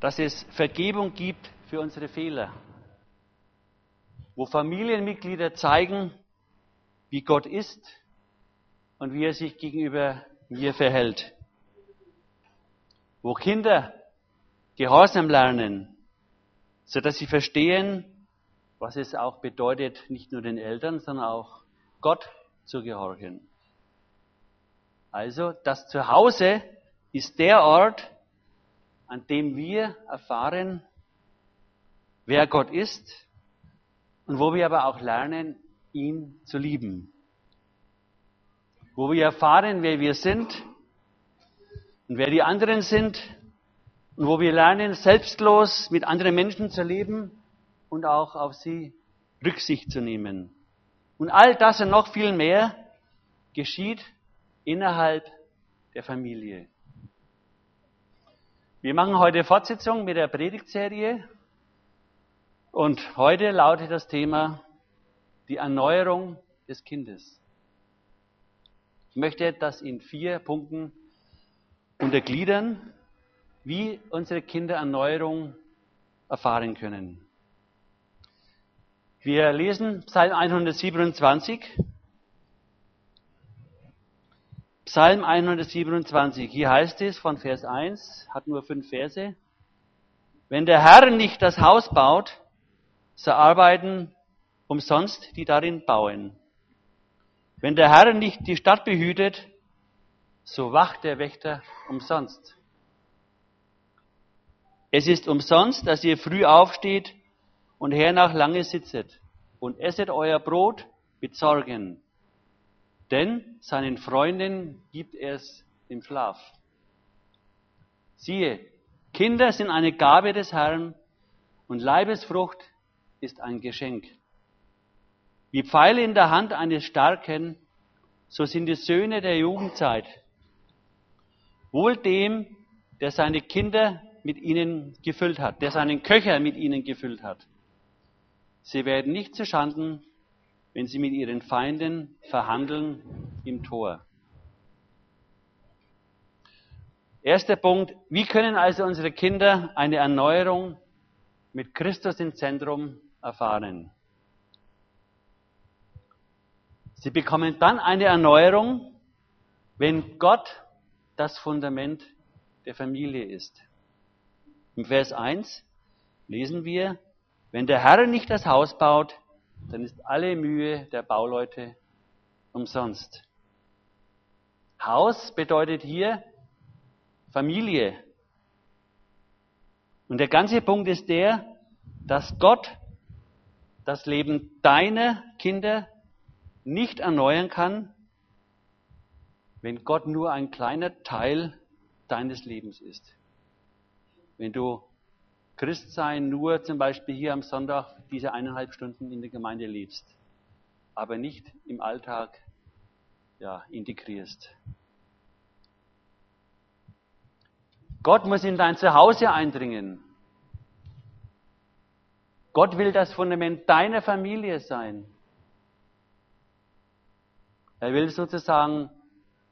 dass es Vergebung gibt für unsere Fehler, wo Familienmitglieder zeigen, wie Gott ist und wie er sich gegenüber mir verhält, wo Kinder Gehorsam lernen, so dass sie verstehen, was es auch bedeutet, nicht nur den Eltern, sondern auch Gott zu gehorchen. Also das Zuhause ist der Ort, an dem wir erfahren, wer Gott ist und wo wir aber auch lernen, ihn zu lieben. Wo wir erfahren, wer wir sind und wer die anderen sind und wo wir lernen, selbstlos mit anderen Menschen zu leben und auch auf sie Rücksicht zu nehmen. Und all das und noch viel mehr geschieht innerhalb der Familie. Wir machen heute Fortsetzung mit der Predigtserie und heute lautet das Thema die Erneuerung des Kindes. Ich möchte das in vier Punkten untergliedern, wie unsere Kinder Erneuerung erfahren können. Wir lesen Psalm 127. Psalm 127. Hier heißt es von Vers 1, hat nur fünf Verse. Wenn der Herr nicht das Haus baut, so arbeiten umsonst die darin bauen. Wenn der Herr nicht die Stadt behütet, so wacht der Wächter umsonst. Es ist umsonst, dass ihr früh aufsteht und hernach lange sitzet und esset euer Brot mit Sorgen. Denn seinen Freunden gibt er es im Schlaf. Siehe, Kinder sind eine Gabe des Herrn und Leibesfrucht ist ein Geschenk. Wie Pfeile in der Hand eines Starken, so sind die Söhne der Jugendzeit. Wohl dem, der seine Kinder mit ihnen gefüllt hat, der seinen Köcher mit ihnen gefüllt hat. Sie werden nicht zu Schanden, wenn sie mit ihren Feinden verhandeln im Tor. Erster Punkt, wie können also unsere Kinder eine Erneuerung mit Christus im Zentrum erfahren? Sie bekommen dann eine Erneuerung, wenn Gott das Fundament der Familie ist. Im Vers 1 lesen wir, wenn der Herr nicht das Haus baut, dann ist alle Mühe der Bauleute umsonst. Haus bedeutet hier Familie. Und der ganze Punkt ist der, dass Gott das Leben deiner Kinder nicht erneuern kann, wenn Gott nur ein kleiner Teil deines Lebens ist. Wenn du Christsein nur zum Beispiel hier am Sonntag diese eineinhalb Stunden in der Gemeinde lebst, aber nicht im Alltag ja, integrierst. Gott muss in dein Zuhause eindringen. Gott will das Fundament deiner Familie sein. Er will sozusagen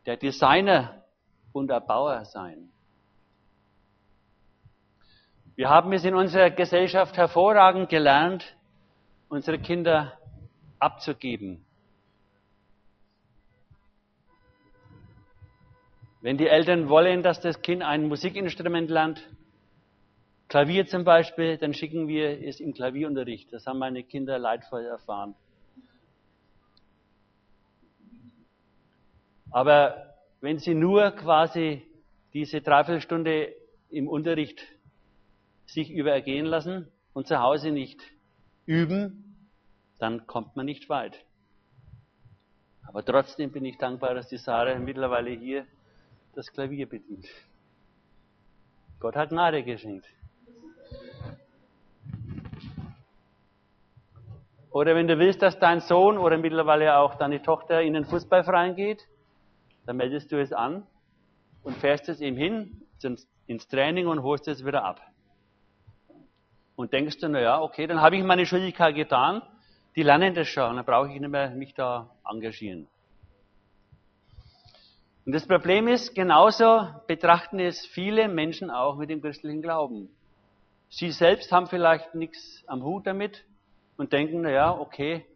der Designer und Erbauer sein. Wir haben es in unserer Gesellschaft hervorragend gelernt, unsere Kinder abzugeben. Wenn die Eltern wollen, dass das Kind ein Musikinstrument lernt, Klavier zum Beispiel, dann schicken wir es im Klavierunterricht. Das haben meine Kinder leidvoll erfahren. Aber wenn sie nur quasi diese Dreiviertelstunde im Unterricht sich übergehen lassen und zu Hause nicht üben, dann kommt man nicht weit. Aber trotzdem bin ich dankbar, dass die Sarah mittlerweile hier das Klavier bedient. Gott hat Gnade geschenkt. Oder wenn du willst, dass dein Sohn oder mittlerweile auch deine Tochter in den Fußballverein geht, dann meldest du es an und fährst es ihm hin ins Training und holst es wieder ab und denkst du, naja, okay, dann habe ich meine Schuldigkeit getan, die lernen das schon, dann brauche ich nicht mehr mich da engagieren. Und das Problem ist, genauso betrachten es viele Menschen auch mit dem christlichen Glauben. Sie selbst haben vielleicht nichts am Hut damit und denken, na ja, okay,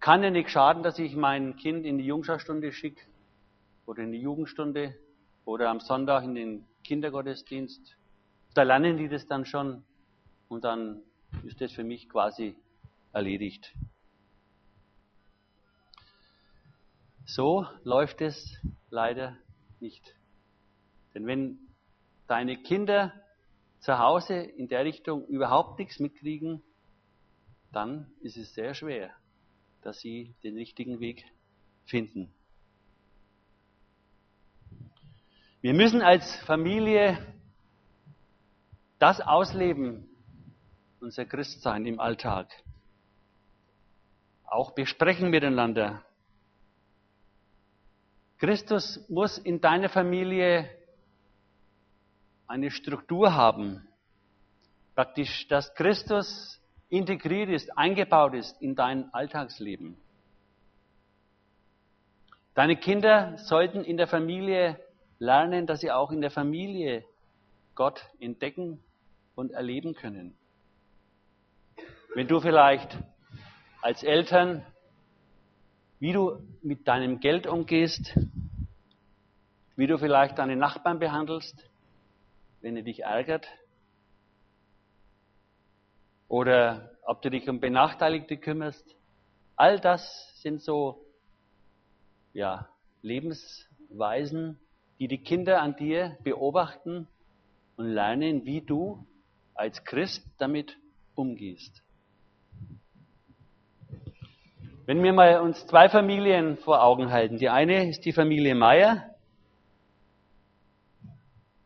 kann ja nicht schaden, dass ich mein Kind in die Jungscharstunde schicke oder in die Jugendstunde oder am Sonntag in den Kindergottesdienst. Da lernen die das dann schon und dann ist das für mich quasi erledigt. So läuft es leider nicht. Denn wenn deine Kinder zu Hause in der Richtung überhaupt nichts mitkriegen, dann ist es sehr schwer, dass sie den richtigen Weg finden. Wir müssen als Familie das ausleben, unser Christsein im Alltag. Auch besprechen miteinander. Christus muss in deiner Familie eine Struktur haben. Praktisch, dass Christus integriert ist, eingebaut ist in dein Alltagsleben. Deine Kinder sollten in der Familie lernen, dass sie auch in der Familie Gott entdecken und erleben können. Wenn du vielleicht als Eltern, wie du mit deinem Geld umgehst, wie du vielleicht deine Nachbarn behandelst, wenn er dich ärgert, oder ob du dich um Benachteiligte kümmerst. All das sind so ja, Lebensweisen, die die Kinder an dir beobachten und lernen, wie du als Christ damit umgehst. Wenn wir mal uns zwei Familien vor Augen halten. Die eine ist die Familie Meier.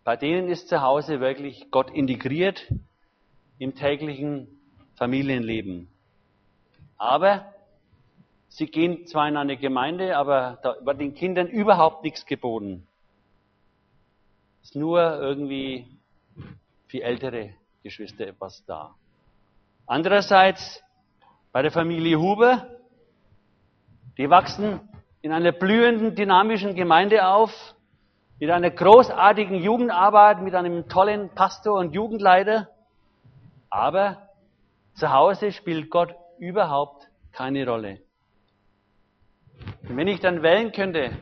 Bei denen ist zu Hause wirklich Gott integriert im täglichen Familienleben. Aber sie gehen zwar in eine Gemeinde, aber da wird den Kindern überhaupt nichts geboten. Ist nur irgendwie für ältere Geschwister etwas da. Andererseits bei der Familie Huber, die wachsen in einer blühenden, dynamischen Gemeinde auf, mit einer großartigen Jugendarbeit, mit einem tollen Pastor und Jugendleiter. Aber zu Hause spielt Gott überhaupt keine Rolle. Und wenn ich dann wählen könnte,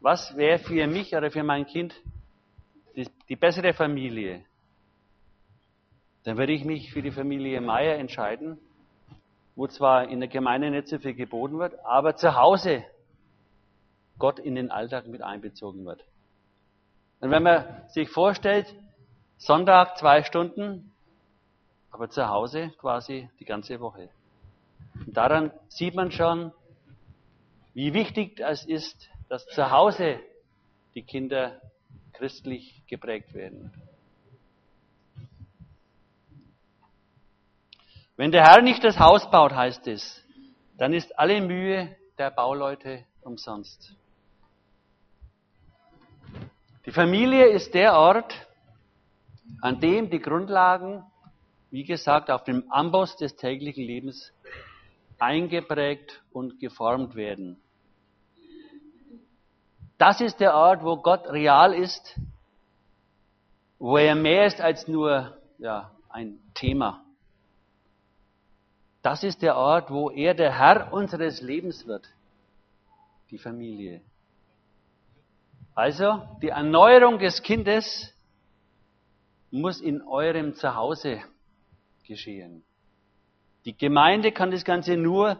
was wäre für mich oder für mein Kind die, die bessere Familie, dann würde ich mich für die Familie Meier entscheiden, wo zwar in der Gemeinde nicht so viel geboten wird, aber zu Hause Gott in den Alltag mit einbezogen wird. Und wenn man sich vorstellt, Sonntag zwei Stunden, aber zu Hause quasi die ganze Woche. Und daran sieht man schon, wie wichtig es ist, dass zu Hause die Kinder christlich geprägt werden. Wenn der Herr nicht das Haus baut, heißt es, dann ist alle Mühe der Bauleute umsonst. Die Familie ist der Ort, an dem die Grundlagen wie gesagt, auf dem Amboss des täglichen Lebens eingeprägt und geformt werden. Das ist der Ort, wo Gott real ist, wo er mehr ist als nur ja, ein Thema. Das ist der Ort, wo er der Herr unseres Lebens wird, die Familie. Also die Erneuerung des Kindes muss in eurem Zuhause geschehen. Die Gemeinde kann das Ganze nur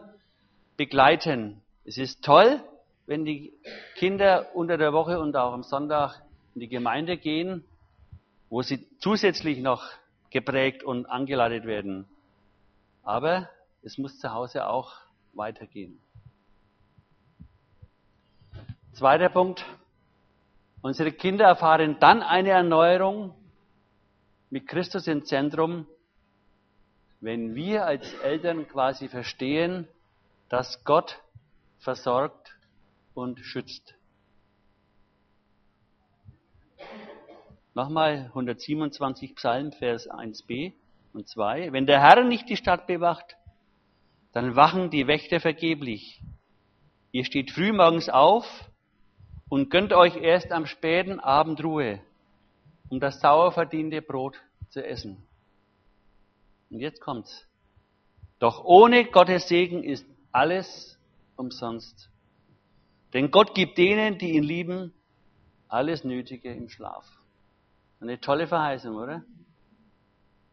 begleiten. Es ist toll, wenn die Kinder unter der Woche und auch am Sonntag in die Gemeinde gehen, wo sie zusätzlich noch geprägt und angeleitet werden. Aber es muss zu Hause auch weitergehen. Zweiter Punkt. Unsere Kinder erfahren dann eine Erneuerung mit Christus im Zentrum, wenn wir als Eltern quasi verstehen, dass Gott versorgt und schützt. Nochmal 127 Psalm, Vers 1b und 2. Wenn der Herr nicht die Stadt bewacht, dann wachen die Wächter vergeblich. Ihr steht frühmorgens auf und gönnt euch erst am späten Abend Ruhe, um das sauer verdiente Brot zu essen. Und jetzt kommt's. Doch ohne Gottes Segen ist alles umsonst. Denn Gott gibt denen, die ihn lieben, alles Nötige im Schlaf. Eine tolle Verheißung, oder?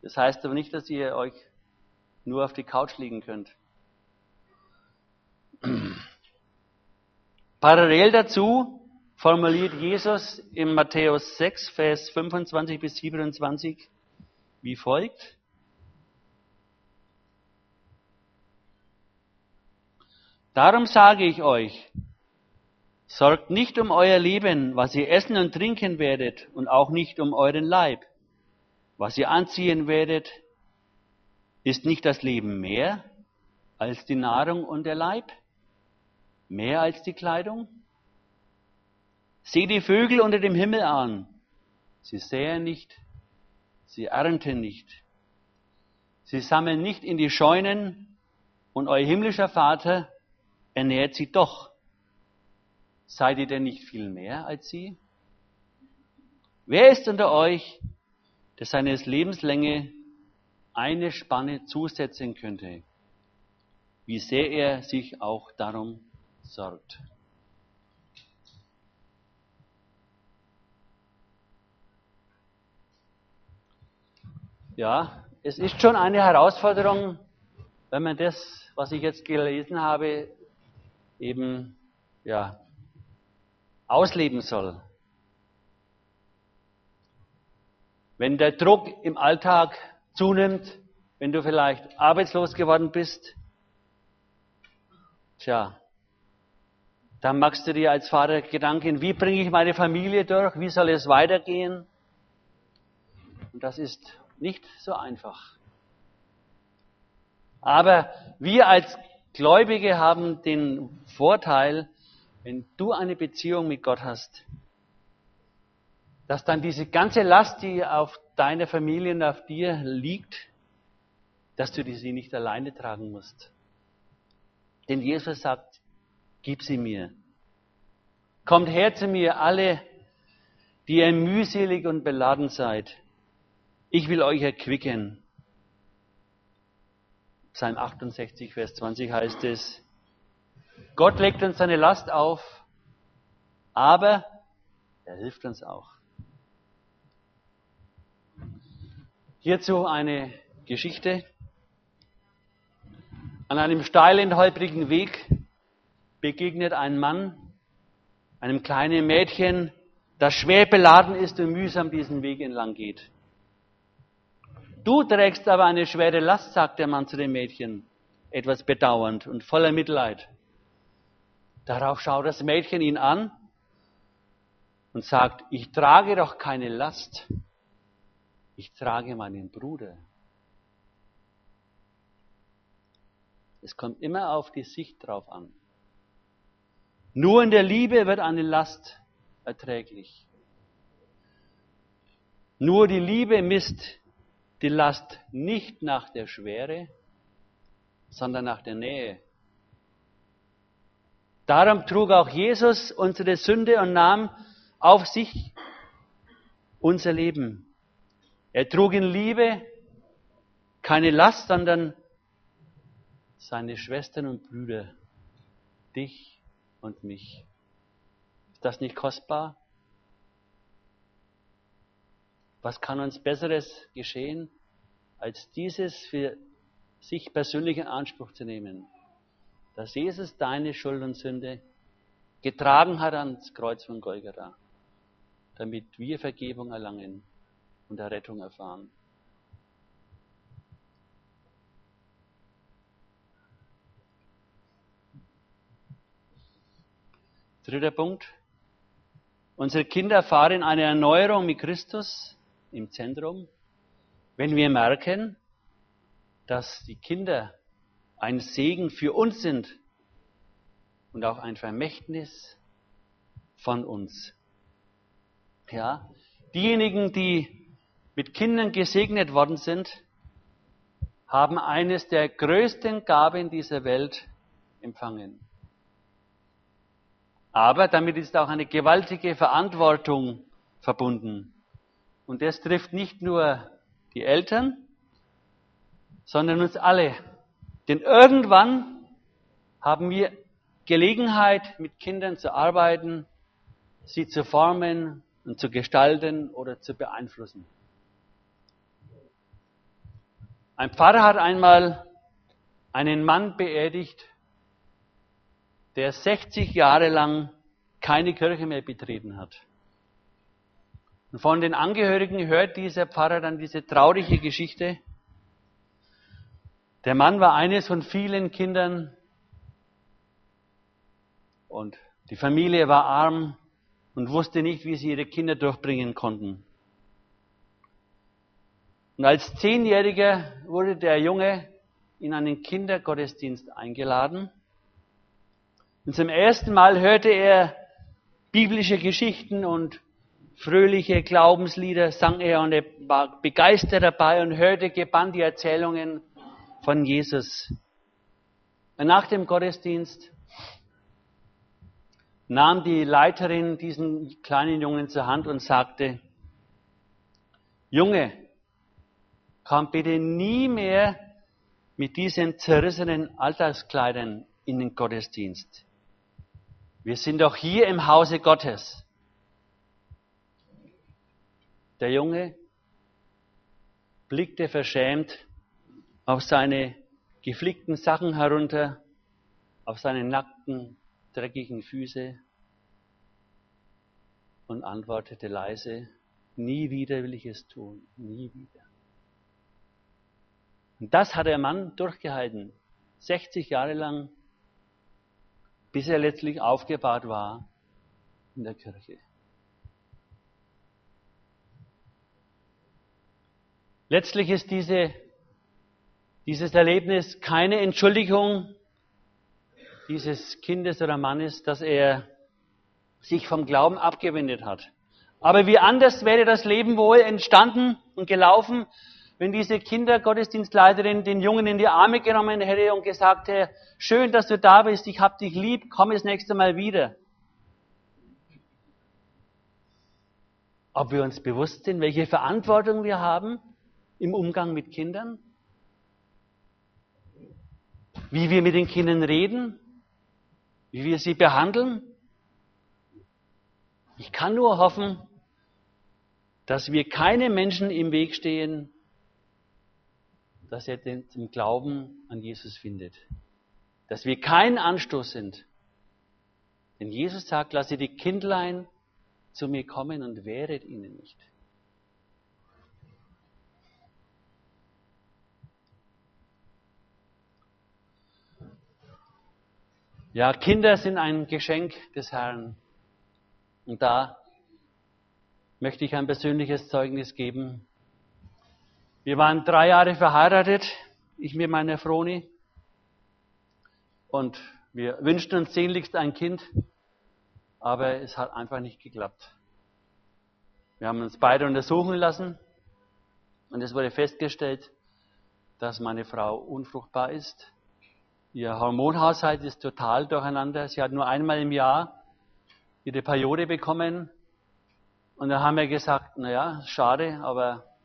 Das heißt aber nicht, dass ihr euch nur auf die Couch liegen könnt. Parallel dazu formuliert Jesus in Matthäus 6, Vers 25 bis 27 wie folgt. Darum sage ich euch, sorgt nicht um euer Leben, was ihr essen und trinken werdet, und auch nicht um euren Leib, was ihr anziehen werdet. Ist nicht das Leben mehr als die Nahrung und der Leib? Mehr als die Kleidung? Seht die Vögel unter dem Himmel an. Sie säen nicht, sie ernten nicht. Sie sammeln nicht in die Scheunen und euer himmlischer Vater ernährt sie doch. Seid ihr denn nicht viel mehr als sie? Wer ist unter euch, der seines Lebenslänge eine Spanne zusetzen könnte, wie sehr er sich auch darum sorgt? Ja, es ist schon eine Herausforderung, wenn man das, was ich jetzt gelesen habe, eben ja, ausleben soll. Wenn der Druck im Alltag zunimmt, wenn du vielleicht arbeitslos geworden bist, tja, dann machst du dir als Vater Gedanken, wie bringe ich meine Familie durch, wie soll es weitergehen? Und das ist nicht so einfach. Aber wir als Gläubige haben den Vorteil, wenn du eine Beziehung mit Gott hast, dass dann diese ganze Last, die auf deiner Familie und auf dir liegt, dass du sie nicht alleine tragen musst. Denn Jesus sagt, gib sie mir. Kommt her zu mir, alle, die ihr mühselig und beladen seid ich will euch erquicken. Psalm 68, Vers 20 heißt es, Gott legt uns seine Last auf, aber er hilft uns auch. Hierzu eine Geschichte. An einem steilen, holprigen Weg begegnet ein Mann einem kleinen Mädchen, das schwer beladen ist und mühsam diesen Weg entlang geht. Du trägst aber eine schwere Last, sagt der Mann zu dem Mädchen, etwas bedauernd und voller Mitleid. Darauf schaut das Mädchen ihn an und sagt, ich trage doch keine Last, ich trage meinen Bruder. Es kommt immer auf die Sicht drauf an. Nur in der Liebe wird eine Last erträglich. Nur die Liebe misst die Last nicht nach der Schwere, sondern nach der Nähe. Darum trug auch Jesus unsere Sünde und nahm auf sich unser Leben. Er trug in Liebe keine Last, sondern seine Schwestern und Brüder, dich und mich. Ist das nicht kostbar? Was kann uns Besseres geschehen, als dieses für sich persönlich in Anspruch zu nehmen? Dass Jesus deine Schuld und Sünde getragen hat ans Kreuz von Golgatha, damit wir Vergebung erlangen und Errettung erfahren. Dritter Punkt. Unsere Kinder erfahren eine Erneuerung mit Christus im Zentrum, wenn wir merken, dass die Kinder ein Segen für uns sind und auch ein Vermächtnis von uns. Ja, diejenigen, die mit Kindern gesegnet worden sind, haben eines der größten Gaben dieser Welt empfangen. Aber damit ist auch eine gewaltige Verantwortung verbunden. Und das trifft nicht nur die Eltern, sondern uns alle. Denn irgendwann haben wir Gelegenheit, mit Kindern zu arbeiten, sie zu formen und zu gestalten oder zu beeinflussen. Ein Pfarrer hat einmal einen Mann beerdigt, der 60 Jahre lang keine Kirche mehr betreten hat. Und von den Angehörigen hört dieser Pfarrer dann diese traurige Geschichte. Der Mann war eines von vielen Kindern und die Familie war arm und wusste nicht, wie sie ihre Kinder durchbringen konnten. Und als Zehnjähriger wurde der Junge in einen Kindergottesdienst eingeladen. Und zum ersten Mal hörte er biblische Geschichten und fröhliche Glaubenslieder, sang er und er war begeistert dabei und hörte gebannt die Erzählungen von Jesus. Und nach dem Gottesdienst nahm die Leiterin diesen kleinen Jungen zur Hand und sagte, Junge, komm bitte nie mehr mit diesen zerrissenen Alltagskleidern in den Gottesdienst. Wir sind doch hier im Hause Gottes. Der Junge blickte verschämt auf seine geflickten Sachen herunter, auf seine nackten, dreckigen Füße und antwortete leise, nie wieder will ich es tun, nie wieder. Und das hat der Mann durchgehalten, 60 Jahre lang, bis er letztlich aufgebahrt war in der Kirche. Letztlich ist diese, dieses Erlebnis keine Entschuldigung dieses Kindes oder Mannes, dass er sich vom Glauben abgewendet hat. Aber wie anders wäre das Leben wohl entstanden und gelaufen, wenn diese Kindergottesdienstleiterin den Jungen in die Arme genommen hätte und gesagt hätte, schön, dass du da bist, ich hab dich lieb, komm das nächste Mal wieder. Ob wir uns bewusst sind, welche Verantwortung wir haben im Umgang mit Kindern? Wie wir mit den Kindern reden? Wie wir sie behandeln? Ich kann nur hoffen, dass wir keine Menschen im Weg stehen, dass er den zum Glauben an Jesus findet. Dass wir kein Anstoß sind. Denn Jesus sagt, lasse die Kindlein zu mir kommen und wehret ihnen nicht. Ja, Kinder sind ein Geschenk des Herrn. Und da möchte ich ein persönliches Zeugnis geben. Wir waren drei Jahre verheiratet, ich mit meiner Froni. Und wir wünschten uns sehnlichst ein Kind, aber es hat einfach nicht geklappt. Wir haben uns beide untersuchen lassen und es wurde festgestellt, dass meine Frau unfruchtbar ist. Ihr Hormonhaushalt ist total durcheinander. Sie hat nur einmal im Jahr ihre Periode bekommen. Und da haben wir gesagt, naja, schade, aber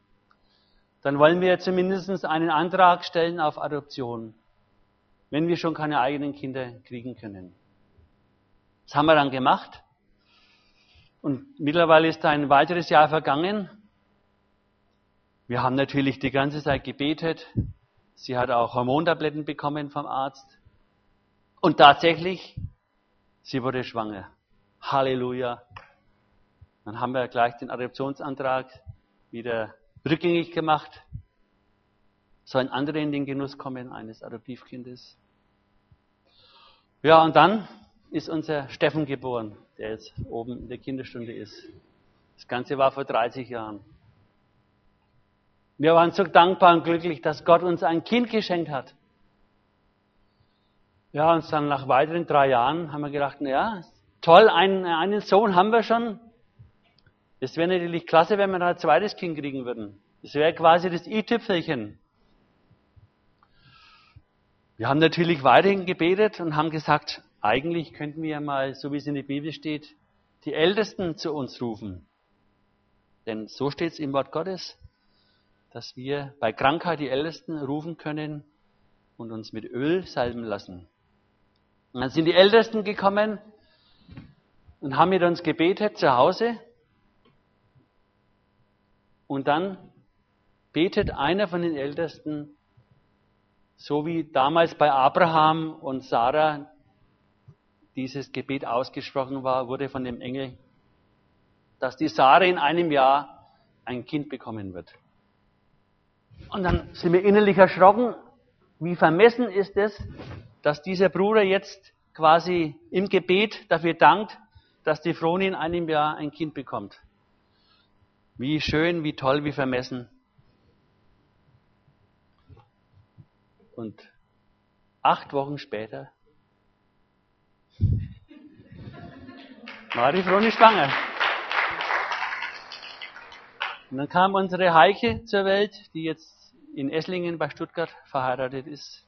dann wollen wir zumindest einen Antrag stellen auf Adoption, wenn wir schon keine eigenen Kinder kriegen können. Das haben wir dann gemacht. Und mittlerweile ist ein weiteres Jahr vergangen. Wir haben natürlich die ganze Zeit gebetet. Sie hat auch Hormontabletten bekommen vom Arzt. Und tatsächlich, sie wurde schwanger. Halleluja. Dann haben wir gleich den Adoptionsantrag wieder rückgängig gemacht, sollen andere in den Genuss kommen eines Adoptivkindes. Ja, und dann ist unser Steffen geboren, der jetzt oben in der Kinderstunde ist. Das Ganze war vor 30 Jahren. Wir waren so dankbar und glücklich, dass Gott uns ein Kind geschenkt hat. Ja, und dann nach weiteren drei Jahren haben wir gedacht, na ja, toll, einen, einen Sohn haben wir schon, es wäre natürlich klasse, wenn wir noch ein zweites Kind kriegen würden. Das wäre quasi das i-Tüpfelchen. Wir haben natürlich weiterhin gebetet und haben gesagt, eigentlich könnten wir mal, so wie es in der Bibel steht, die Ältesten zu uns rufen. Denn so steht es im Wort Gottes. dass wir bei Krankheit die Ältesten rufen können und uns mit Öl salben lassen. Und dann sind die Ältesten gekommen und haben mit uns gebetet zu Hause. Und dann betet einer von den Ältesten, so wie damals bei Abraham und Sarah dieses Gebet ausgesprochen war, wurde von dem Engel, dass die Sarah in einem Jahr ein Kind bekommen wird. Und dann sind wir innerlich erschrocken, wie vermessen ist es, dass dieser Bruder jetzt quasi im Gebet dafür dankt, dass die Froni in einem Jahr ein Kind bekommt. Wie schön, wie toll, wie vermessen. Und acht Wochen später war die Froni schwanger. Und dann kam unsere Heike zur Welt, die jetzt in Esslingen bei Stuttgart verheiratet ist.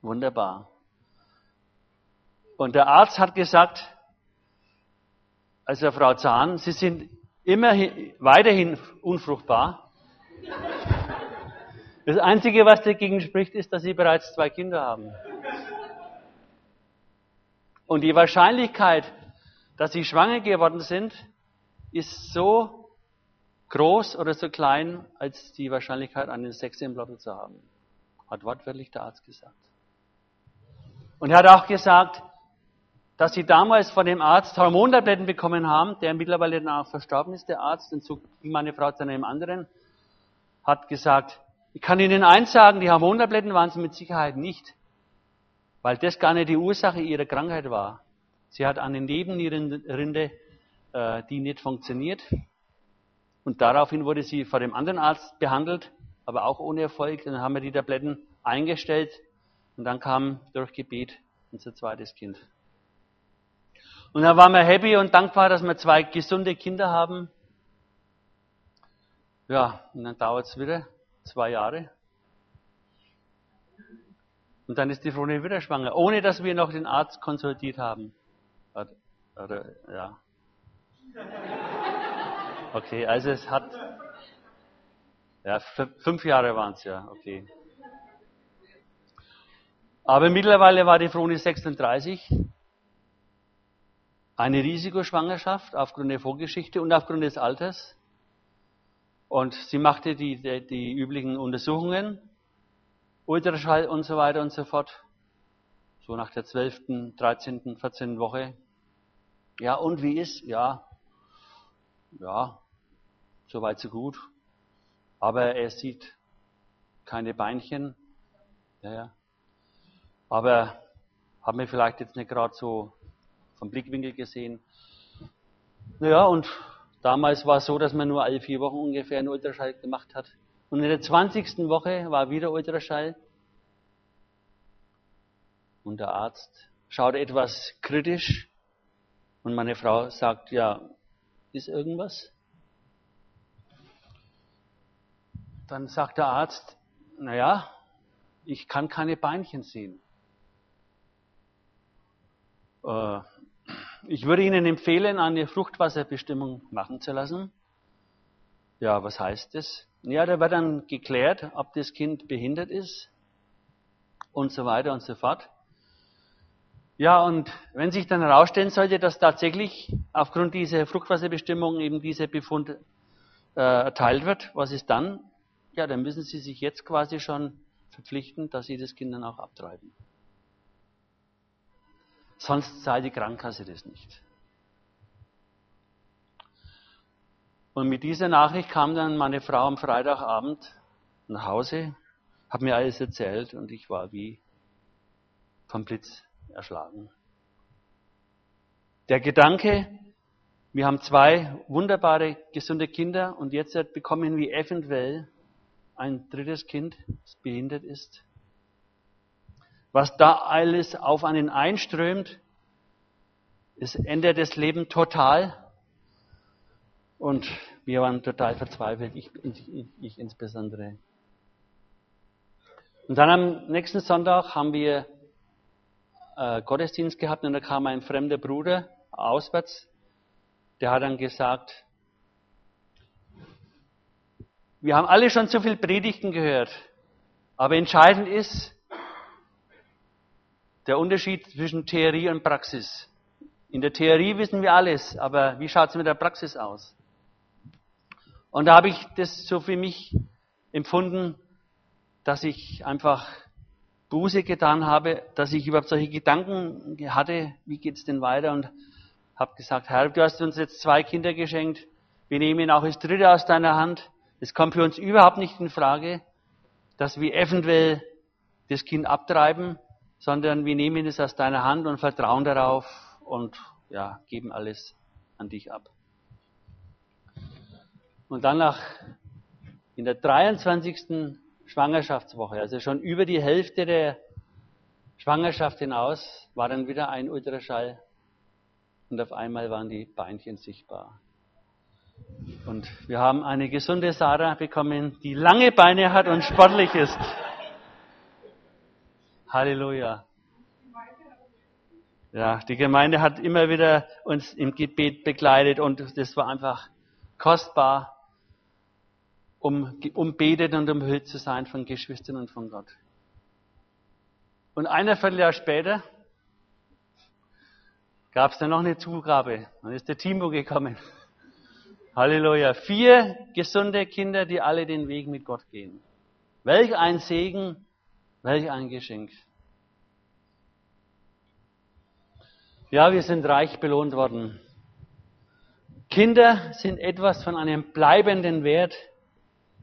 Wunderbar. Und der Arzt hat gesagt, also Frau Zahn, Sie sind immerhin weiterhin unfruchtbar. Das Einzige, was dagegen spricht, ist, dass Sie bereits zwei Kinder haben. Und die Wahrscheinlichkeit, dass Sie schwanger geworden sind, ist so groß oder so klein als die Wahrscheinlichkeit, einen Sex im Lotto zu haben. Hat wortwörtlich der Arzt gesagt. Und er hat auch gesagt, dass sie damals von dem Arzt Hormontabletten bekommen haben, der mittlerweile danach verstorben ist, der Arzt, und so ging meine Frau zu einem anderen, hat gesagt, ich kann Ihnen eins sagen, die Hormontabletten waren sie mit Sicherheit nicht, weil das gar nicht die Ursache ihrer Krankheit war. Sie hat eine Nebennierenrinde, äh, die nicht funktioniert. Und daraufhin wurde sie vor dem anderen Arzt behandelt, aber auch ohne Erfolg. Dann haben wir die Tabletten eingestellt und dann kam durch Gebet unser zweites Kind. Und dann waren wir happy und dankbar, dass wir zwei gesunde Kinder haben. Ja, und dann dauert es wieder zwei Jahre. Und dann ist die Frau wieder schwanger, ohne dass wir noch den Arzt konsultiert haben. Oder, ja. Okay, also es hat. Ja, fünf Jahre waren es ja, okay. Aber mittlerweile war die Froni 36. Eine Risikoschwangerschaft aufgrund der Vorgeschichte und aufgrund des Alters. Und sie machte die, die, die üblichen Untersuchungen, Ultraschall und so weiter und so fort. So nach der 12., 13., 14. Woche. Ja, und wie ist? Ja, ja, Soweit so gut. Aber er sieht keine Beinchen. Ja, ja. Aber haben wir vielleicht jetzt nicht gerade so vom Blickwinkel gesehen. Naja, und damals war es so, dass man nur alle vier Wochen ungefähr einen Ultraschall gemacht hat. Und in der 20. Woche war wieder Ultraschall. Und der Arzt schaut etwas kritisch. Und meine Frau sagt, ja, ist irgendwas? Dann sagt der Arzt, naja, ich kann keine Beinchen sehen. Äh, ich würde Ihnen empfehlen, eine Fruchtwasserbestimmung machen zu lassen. Ja, was heißt das? Ja, da wird dann geklärt, ob das Kind behindert ist und so weiter und so fort. Ja, und wenn sich dann herausstellen sollte, dass tatsächlich aufgrund dieser Fruchtwasserbestimmung eben dieser Befund äh, erteilt wird, was ist dann? ja, dann müssen Sie sich jetzt quasi schon verpflichten, dass Sie das Kind dann auch abtreiben. Sonst zahlt die Krankenkasse das nicht. Und mit dieser Nachricht kam dann meine Frau am Freitagabend nach Hause, hat mir alles erzählt und ich war wie vom Blitz erschlagen. Der Gedanke, wir haben zwei wunderbare, gesunde Kinder und jetzt bekommen wir eventuell ein drittes Kind, das behindert ist. Was da alles auf einen einströmt, es ändert das Leben total. Und wir waren total verzweifelt, ich, ich, ich insbesondere. Und dann am nächsten Sonntag haben wir äh, Gottesdienst gehabt und da kam ein fremder Bruder auswärts, der hat dann gesagt, wir haben alle schon zu viel Predigten gehört. Aber entscheidend ist der Unterschied zwischen Theorie und Praxis. In der Theorie wissen wir alles, aber wie schaut es mit der Praxis aus? Und da habe ich das so für mich empfunden, dass ich einfach Buße getan habe, dass ich überhaupt solche Gedanken hatte, wie geht es denn weiter und habe gesagt, Herr, du hast uns jetzt zwei Kinder geschenkt, wir nehmen auch das dritte aus deiner Hand. Es kommt für uns überhaupt nicht in Frage, dass wir eventuell das Kind abtreiben, sondern wir nehmen es aus deiner Hand und vertrauen darauf und ja, geben alles an dich ab. Und dann nach in der 23. Schwangerschaftswoche, also schon über die Hälfte der Schwangerschaft hinaus, war dann wieder ein Ultraschall und auf einmal waren die Beinchen sichtbar. Und wir haben eine gesunde Sarah bekommen, die lange Beine hat und sportlich ist. Halleluja. Ja, die Gemeinde hat immer wieder uns im Gebet begleitet und das war einfach kostbar, um umbetet und umhüllt zu sein von Geschwistern und von Gott. Und ein Vierteljahr später gab es dann noch eine Zugabe. Dann ist der Timo gekommen. Halleluja. Vier gesunde Kinder, die alle den Weg mit Gott gehen. Welch ein Segen, welch ein Geschenk. Ja, wir sind reich belohnt worden. Kinder sind etwas von einem bleibenden Wert,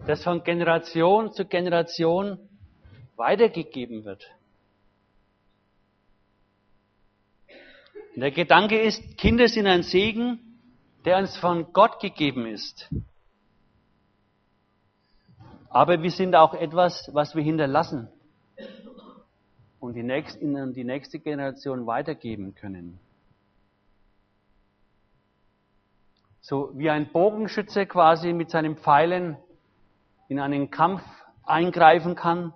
das von Generation zu Generation weitergegeben wird. Der Gedanke ist, Kinder sind ein Segen, der uns von Gott gegeben ist. Aber wir sind auch etwas, was wir hinterlassen und die nächste, in die nächste Generation weitergeben können. So wie ein Bogenschütze quasi mit seinen Pfeilen in einen Kampf eingreifen kann,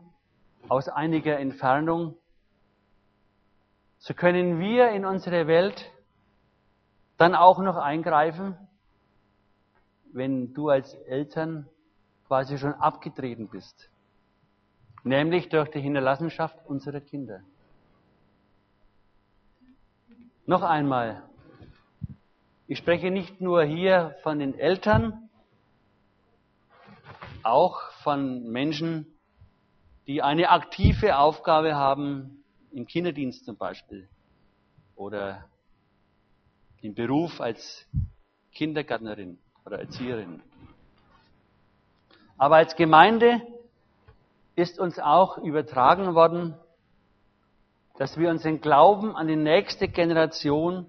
aus einiger Entfernung, so können wir in unsere Welt dann auch noch eingreifen, wenn du als Eltern quasi schon abgetreten bist nämlich durch die Hinterlassenschaft unserer Kinder. Noch einmal, ich spreche nicht nur hier von den Eltern, auch von Menschen, die eine aktive Aufgabe haben, im Kinderdienst zum Beispiel oder im Beruf als Kindergärtnerin oder Erzieherin. Aber als Gemeinde ist uns auch übertragen worden, dass wir unseren Glauben an die nächste Generation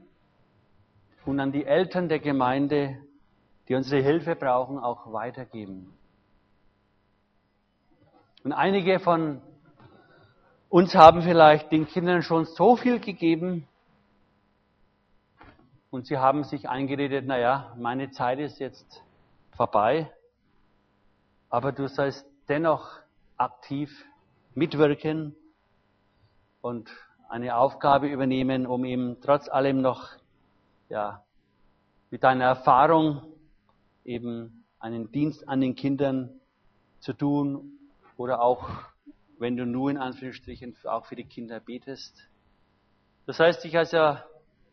und an die Eltern der Gemeinde, die unsere Hilfe brauchen, auch weitergeben. Und einige von uns haben vielleicht den Kindern schon so viel gegeben und sie haben sich eingeredet, naja, meine Zeit ist jetzt vorbei, aber du sollst dennoch aktiv mitwirken und eine Aufgabe übernehmen, um eben trotz allem noch ja, mit deiner Erfahrung eben einen Dienst an den Kindern zu tun oder auch, wenn du nur in Anführungsstrichen auch für die Kinder betest. Das heißt, ich also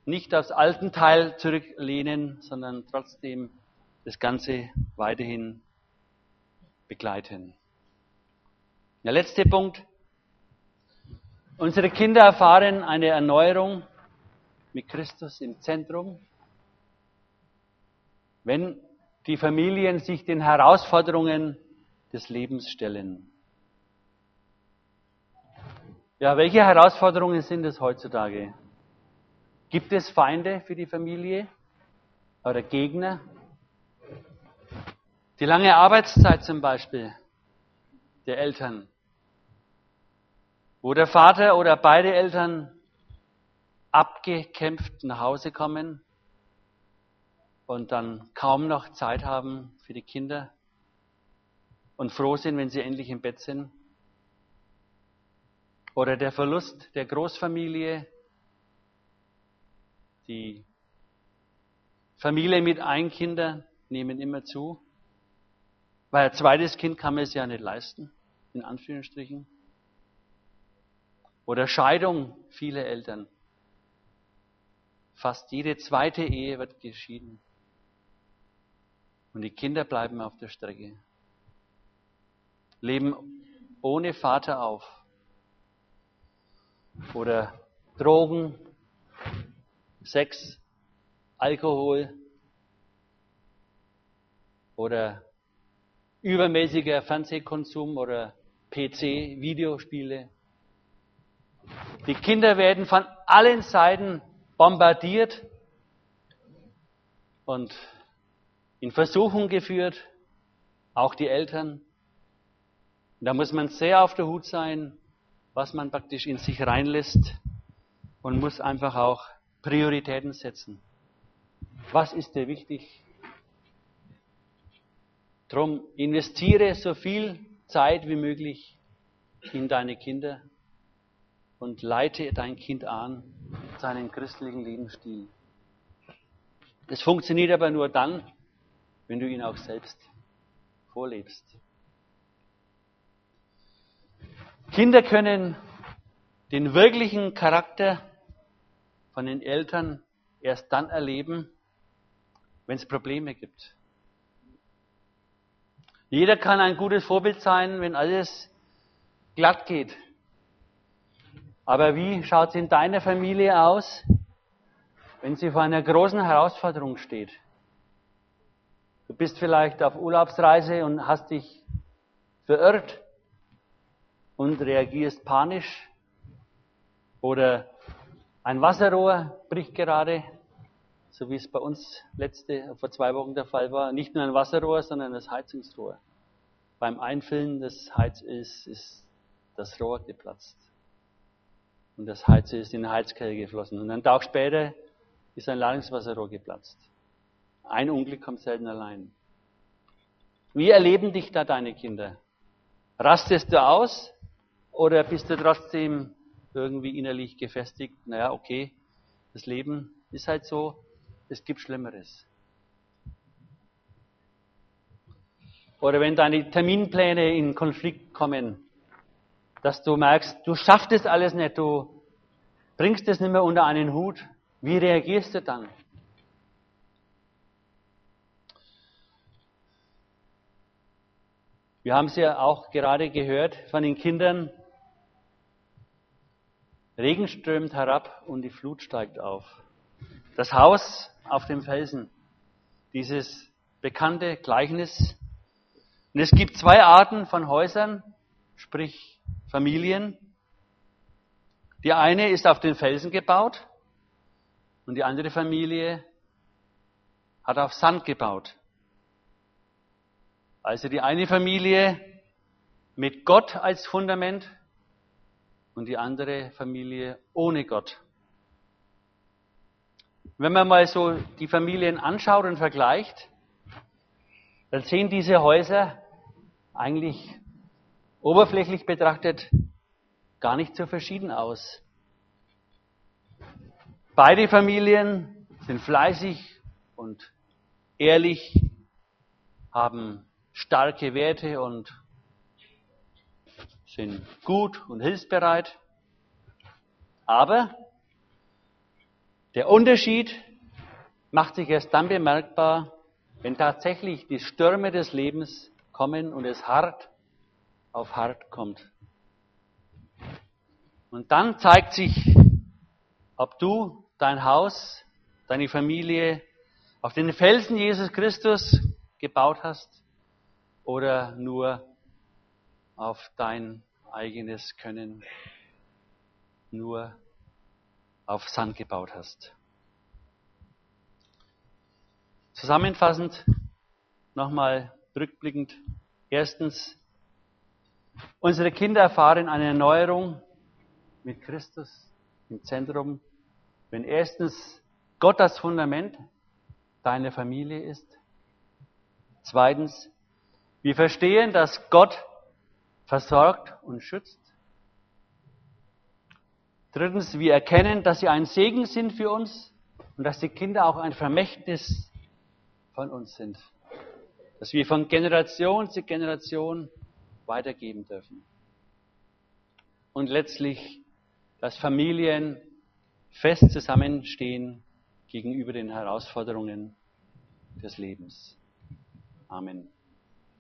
nicht aufs alten Teil zurücklehnen, sondern trotzdem das Ganze weiterhin begleiten. Der letzte Punkt. Unsere Kinder erfahren eine Erneuerung mit Christus im Zentrum, wenn die Familien sich den Herausforderungen des Lebens stellen. Ja, welche Herausforderungen sind es heutzutage? Gibt es Feinde für die Familie oder Gegner? Die lange Arbeitszeit zum Beispiel der Eltern wo der Vater oder beide Eltern abgekämpft nach Hause kommen und dann kaum noch Zeit haben für die Kinder und froh sind, wenn sie endlich im Bett sind. Oder der Verlust der Großfamilie, die Familie mit Einkindern nehmen immer zu. Weil ein zweites Kind kann man es ja nicht leisten, in Anführungsstrichen. Oder Scheidung viele Eltern. Fast jede zweite Ehe wird geschieden. Und die Kinder bleiben auf der Strecke. Leben ohne Vater auf. Oder Drogen, Sex, Alkohol oder übermäßiger Fernsehkonsum oder PC, Videospiele. Die Kinder werden von allen Seiten bombardiert und in Versuchung geführt, auch die Eltern. Da muss man sehr auf der Hut sein, was man praktisch in sich reinlässt und muss einfach auch Prioritäten setzen. Was ist dir wichtig? Drum investiere so viel Zeit wie möglich in deine Kinder und leite dein Kind an, seinen christlichen Lebensstil. Das funktioniert aber nur dann, wenn du ihn auch selbst vorlebst. Kinder können den wirklichen Charakter von den Eltern erst dann erleben, wenn es Probleme gibt. Jeder kann ein gutes Vorbild sein, wenn alles glatt geht. Aber wie schaut es in deiner Familie aus, wenn sie vor einer großen Herausforderung steht? Du bist vielleicht auf Urlaubsreise und hast dich verirrt und reagierst panisch. Oder ein Wasserrohr bricht gerade, so wie es bei uns letzte, vor zwei Wochen der Fall war. Nicht nur ein Wasserrohr, sondern das Heizungsrohr. Beim Einfüllen des Heizöls ist das Rohr geplatzt. Und das Heizöl ist in den Heizkeller geflossen. Und einen Tag später ist ein Ladungswasserrohr geplatzt. Ein Unglück kommt selten allein. Wie erleben dich da deine Kinder? Rastest du aus oder bist du trotzdem irgendwie innerlich gefestigt? Naja, okay, das Leben ist halt so, es gibt Schlimmeres. Oder wenn deine Terminpläne in Konflikt kommen, dass du merkst, du schaffst es alles nicht, du bringst es nicht mehr unter einen Hut. Wie reagierst du dann? Wir haben es ja auch gerade gehört von den Kindern. Regen strömt herab und die Flut steigt auf. Das Haus auf dem Felsen, dieses bekannte Gleichnis. Und es gibt zwei Arten von Häusern, sprich Familien. Die eine ist auf den Felsen gebaut und die andere Familie hat auf Sand gebaut. Also die eine Familie mit Gott als Fundament und die andere Familie ohne Gott. Wenn man mal so die Familien anschaut und vergleicht, dann sehen diese Häuser eigentlich oberflächlich betrachtet gar nicht so verschieden aus. Beide Familien sind fleißig und ehrlich, haben starke Werte und sind gut und hilfsbereit. Aber der Unterschied macht sich erst dann bemerkbar, wenn tatsächlich die Stürme des Lebens kommen und es hart auf hart kommt. Und dann zeigt sich, ob du dein Haus, deine Familie auf den Felsen Jesus Christus gebaut hast oder nur auf dein eigenes Können, nur auf Sand gebaut hast. Zusammenfassend nochmal rückblickend. Erstens, Unsere Kinder erfahren eine Erneuerung mit Christus im Zentrum, wenn erstens Gott das Fundament deiner Familie ist. Zweitens, wir verstehen, dass Gott versorgt und schützt. Drittens, wir erkennen, dass sie ein Segen sind für uns und dass die Kinder auch ein Vermächtnis von uns sind. dass wir von Generation zu Generation weitergeben dürfen. Und letztlich, dass Familien fest zusammenstehen gegenüber den Herausforderungen des Lebens. Amen.